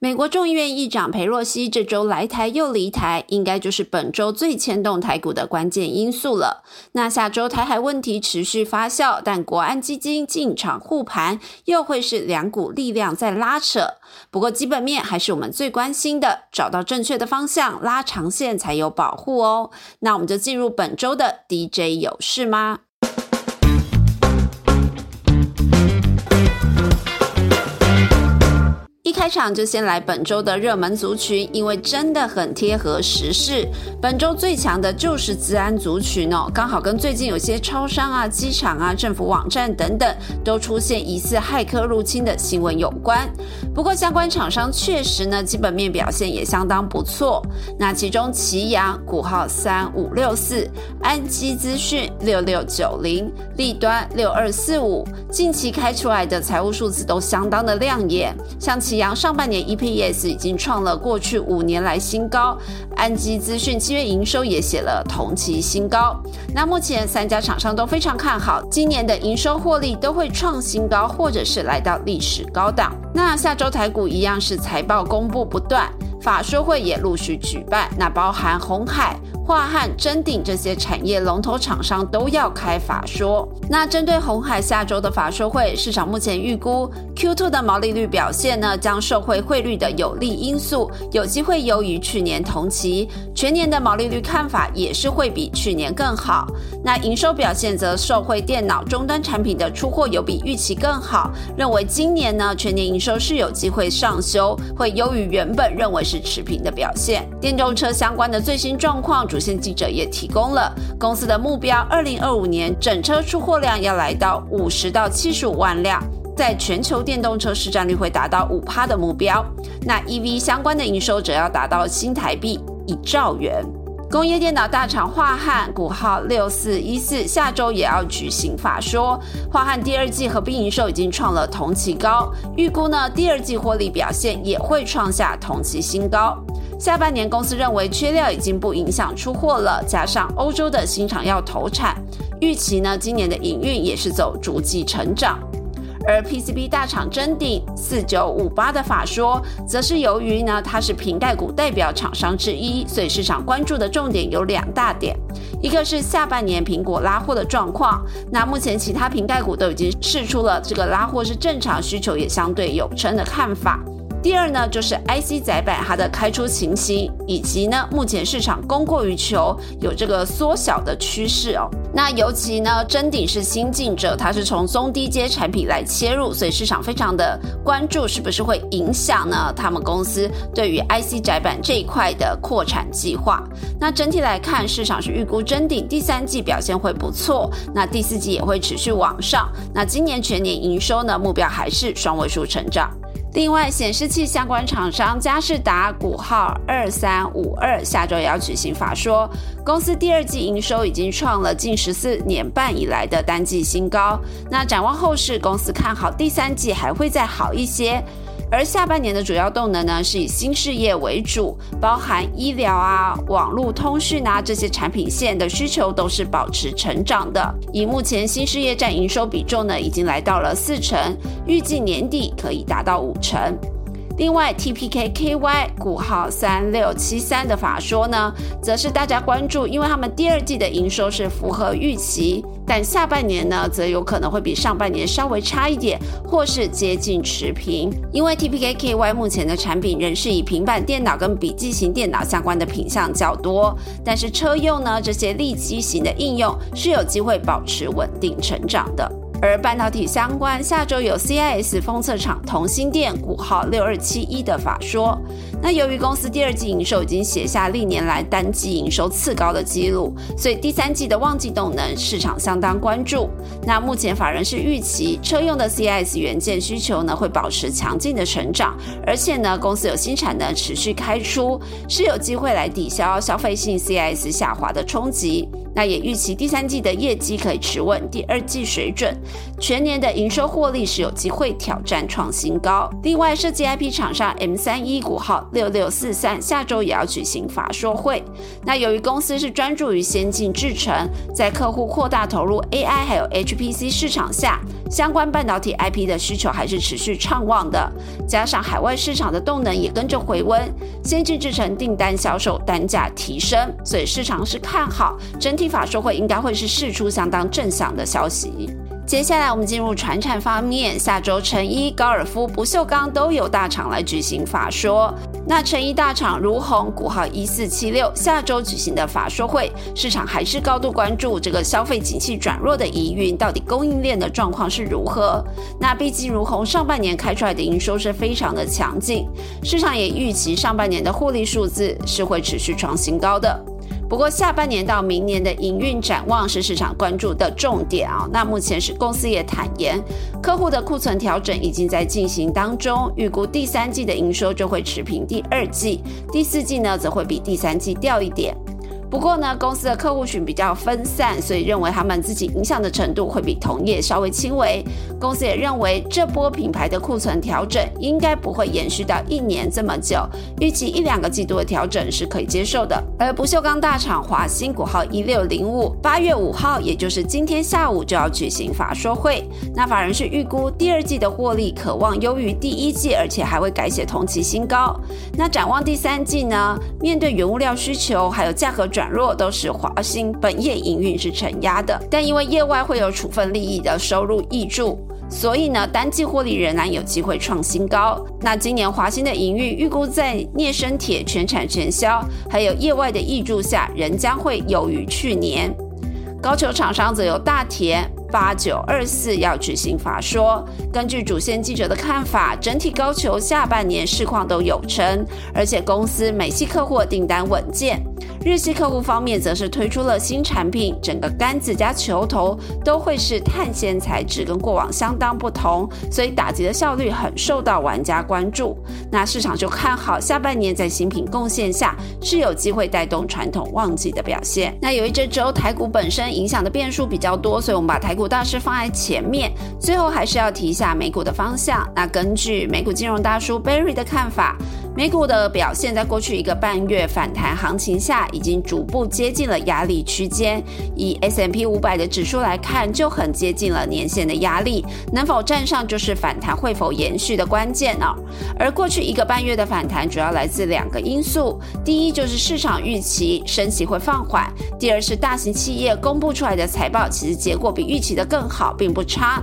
美国众议院议长佩洛西这周来台又离台，应该就是本周最牵动台股的关键因素了。那下周台海问题持续发酵，但国安基金进场护盘，又会是两股力量在拉扯。不过基本面还是我们最关心的，找到正确的方向，拉长线才有保护哦。那我们就进入本周的 DJ 有事吗？开场就先来本周的热门族群，因为真的很贴合时事。本周最强的就是资安族群哦，刚好跟最近有些超商啊、机场啊、政府网站等等都出现疑似骇客入侵的新闻有关。不过相关厂商确实呢，基本面表现也相当不错。那其中奇阳股号三五六四、安基资讯六六九零、立端六二四五，近期开出来的财务数字都相当的亮眼，像奇。阳上半年 EPS 已经创了过去五年来新高，安基资讯七月营收也写了同期新高。那目前三家厂商都非常看好今年的营收获利都会创新高，或者是来到历史高档。那下周台股一样是财报公布不断，法说会也陆续举办，那包含红海。华汉、臻鼎这些产业龙头厂商都要开法说。那针对红海下周的法说会，市场目前预估 Q2 的毛利率表现呢，将受惠汇率的有利因素，有机会优于去年同期。全年的毛利率看法也是会比去年更好。那营收表现则受惠电脑终端产品的出货有比预期更好，认为今年呢全年营收是有机会上修，会优于原本认为是持平的表现。电动车相关的最新状况主。有线记者也提供了公司的目标：二零二五年整车出货量要来到五十到七十五万辆，在全球电动车市占率会达到五趴的目标。那 EV 相关的营收则要达到新台币一兆元。工业电脑大厂华汉股号六四一四，下周也要举行法说。华汉第二季合并营收已经创了同期高，预估呢第二季获利表现也会创下同期新高。下半年，公司认为缺料已经不影响出货了，加上欧洲的新厂要投产，预期呢今年的营运也是走逐季成长。而 PCB 大厂真鼎四九五八的法说，则是由于呢它是瓶盖股代表厂商之一，所以市场关注的重点有两大点，一个是下半年苹果拉货的状况，那目前其他瓶盖股都已经试出了这个拉货是正常，需求也相对有升的看法。第二呢，就是 IC 载板它的开出情形，以及呢，目前市场供过于求，有这个缩小的趋势哦。那尤其呢，真鼎是新进者，它是从中低阶产品来切入，所以市场非常的关注，是不是会影响呢？他们公司对于 IC 载板这一块的扩产计划。那整体来看，市场是预估真鼎第三季表现会不错，那第四季也会持续往上。那今年全年营收呢，目标还是双位数成长。另外，显示器相关厂商嘉士达股号二三五二，下周也要举行法说。公司第二季营收已经创了近十四年半以来的单季新高。那展望后市，公司看好第三季还会再好一些。而下半年的主要动能呢，是以新事业为主，包含医疗啊、网络通讯啊这些产品线的需求都是保持成长的。以目前新事业占营收比重呢，已经来到了四成，预计年底可以达到五成。另外，TPKKY 股号三六七三的法说呢，则是大家关注，因为他们第二季的营收是符合预期，但下半年呢，则有可能会比上半年稍微差一点，或是接近持平。因为 TPKKY 目前的产品仍是以平板电脑跟笔记型电脑相关的品项较多，但是车用呢，这些立基型的应用是有机会保持稳定成长的。而半导体相关，下周有 CIS 封测厂同心电股号六二七一的法说。那由于公司第二季营收已经写下历年来单季营收次高的记录，所以第三季的旺季动能市场相当关注。那目前法人是预期车用的 CIS 元件需求呢会保持强劲的成长，而且呢公司有新产能持续开出，是有机会来抵消消费性 CIS 下滑的冲击。那也预期第三季的业绩可以持稳第二季水准，全年的营收获利是有机会挑战创新高。另外，设计 IP 厂商 M 三一股号六六四三下周也要举行法说会。那由于公司是专注于先进制程，在客户扩大投入 AI 还有 HPC 市场下，相关半导体 IP 的需求还是持续畅旺的。加上海外市场的动能也跟着回温，先进制程订单销售单价提升，所以市场是看好整体法说会应该会是释出相当正向的消息。接下来我们进入船产方面，下周成衣、高尔夫、不锈钢都有大厂来举行法说。那成衣大厂如虹股号一四七六下周举行的法说会，市场还是高度关注这个消费景气转弱的疑云，到底供应链的状况是如何？那毕竟如虹上半年开出来的营收是非常的强劲，市场也预期上半年的获利数字是会持续创新高的。不过，下半年到明年的营运展望是市场关注的重点啊。那目前是公司也坦言，客户的库存调整已经在进行当中，预估第三季的营收就会持平第二季，第四季呢则会比第三季掉一点。不过呢，公司的客户群比较分散，所以认为他们自己影响的程度会比同业稍微轻微。公司也认为这波品牌的库存调整应该不会延续到一年这么久，预计一两个季度的调整是可以接受的。而不锈钢大厂华兴股号一六零五，八月五号，也就是今天下午就要举行法说会。那法人是预估第二季的获利可望优于第一季，而且还会改写同期新高。那展望第三季呢？面对原物料需求还有价格。转弱都是华兴本业营运是承压的，但因为业外会有处分利益的收入挹注，所以呢单季获利仍然有机会创新高。那今年华兴的营运预估在镍生铁全产全销，还有业外的挹注下，仍将会优于去年。高球厂商则有大田。八九二四要举行法说，根据主线记者的看法，整体高球下半年市况都有成，而且公司美系客户订单稳健。日系客户方面则是推出了新产品，整个杆子加球头都会是碳纤材质，跟过往相当不同，所以打击的效率很受到玩家关注。那市场就看好下半年在新品贡献下是有机会带动传统旺季的表现。那由于这周台股本身影响的变数比较多，所以我们把台股大师放在前面，最后还是要提一下美股的方向。那根据美股金融大叔 Barry 的看法。美股的表现在过去一个半月反弹行情下，已经逐步接近了压力区间。以 S M P 五百的指数来看，就很接近了年线的压力，能否站上就是反弹会否延续的关键呢？而过去一个半月的反弹主要来自两个因素：第一就是市场预期升息会放缓；第二是大型企业公布出来的财报，其实结果比预期的更好，并不差。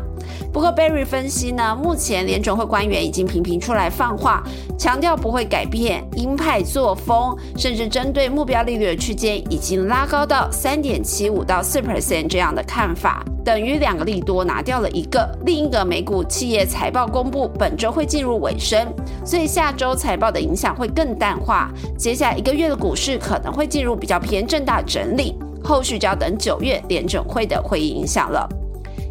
不过，Berry 分析呢，目前联准会官员已经频频出来放话，强调不会改变鹰派作风，甚至针对目标利率的区间已经拉高到三点七五到四 percent 这样的看法，等于两个利多拿掉了一个，另一个美股企业财报公布本周会进入尾声，所以下周财报的影响会更淡化，接下来一个月的股市可能会进入比较偏震大整理，后续就要等九月联准会的会议影响了。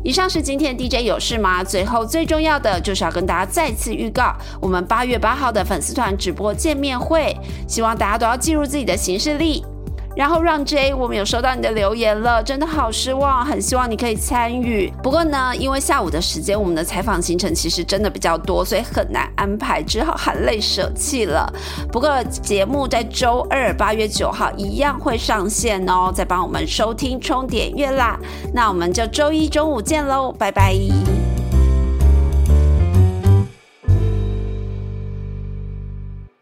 以上是今天 DJ 有事吗？最后最重要的就是要跟大家再次预告，我们八月八号的粉丝团直播见面会，希望大家都要记入自己的行事历。然后让 J，我们有收到你的留言了，真的好失望，很希望你可以参与。不过呢，因为下午的时间，我们的采访行程其实真的比较多，所以很难安排，只好含泪舍弃了。不过节目在周二八月九号一样会上线哦，再帮我们收听充点月啦。那我们就周一中午见喽，拜拜。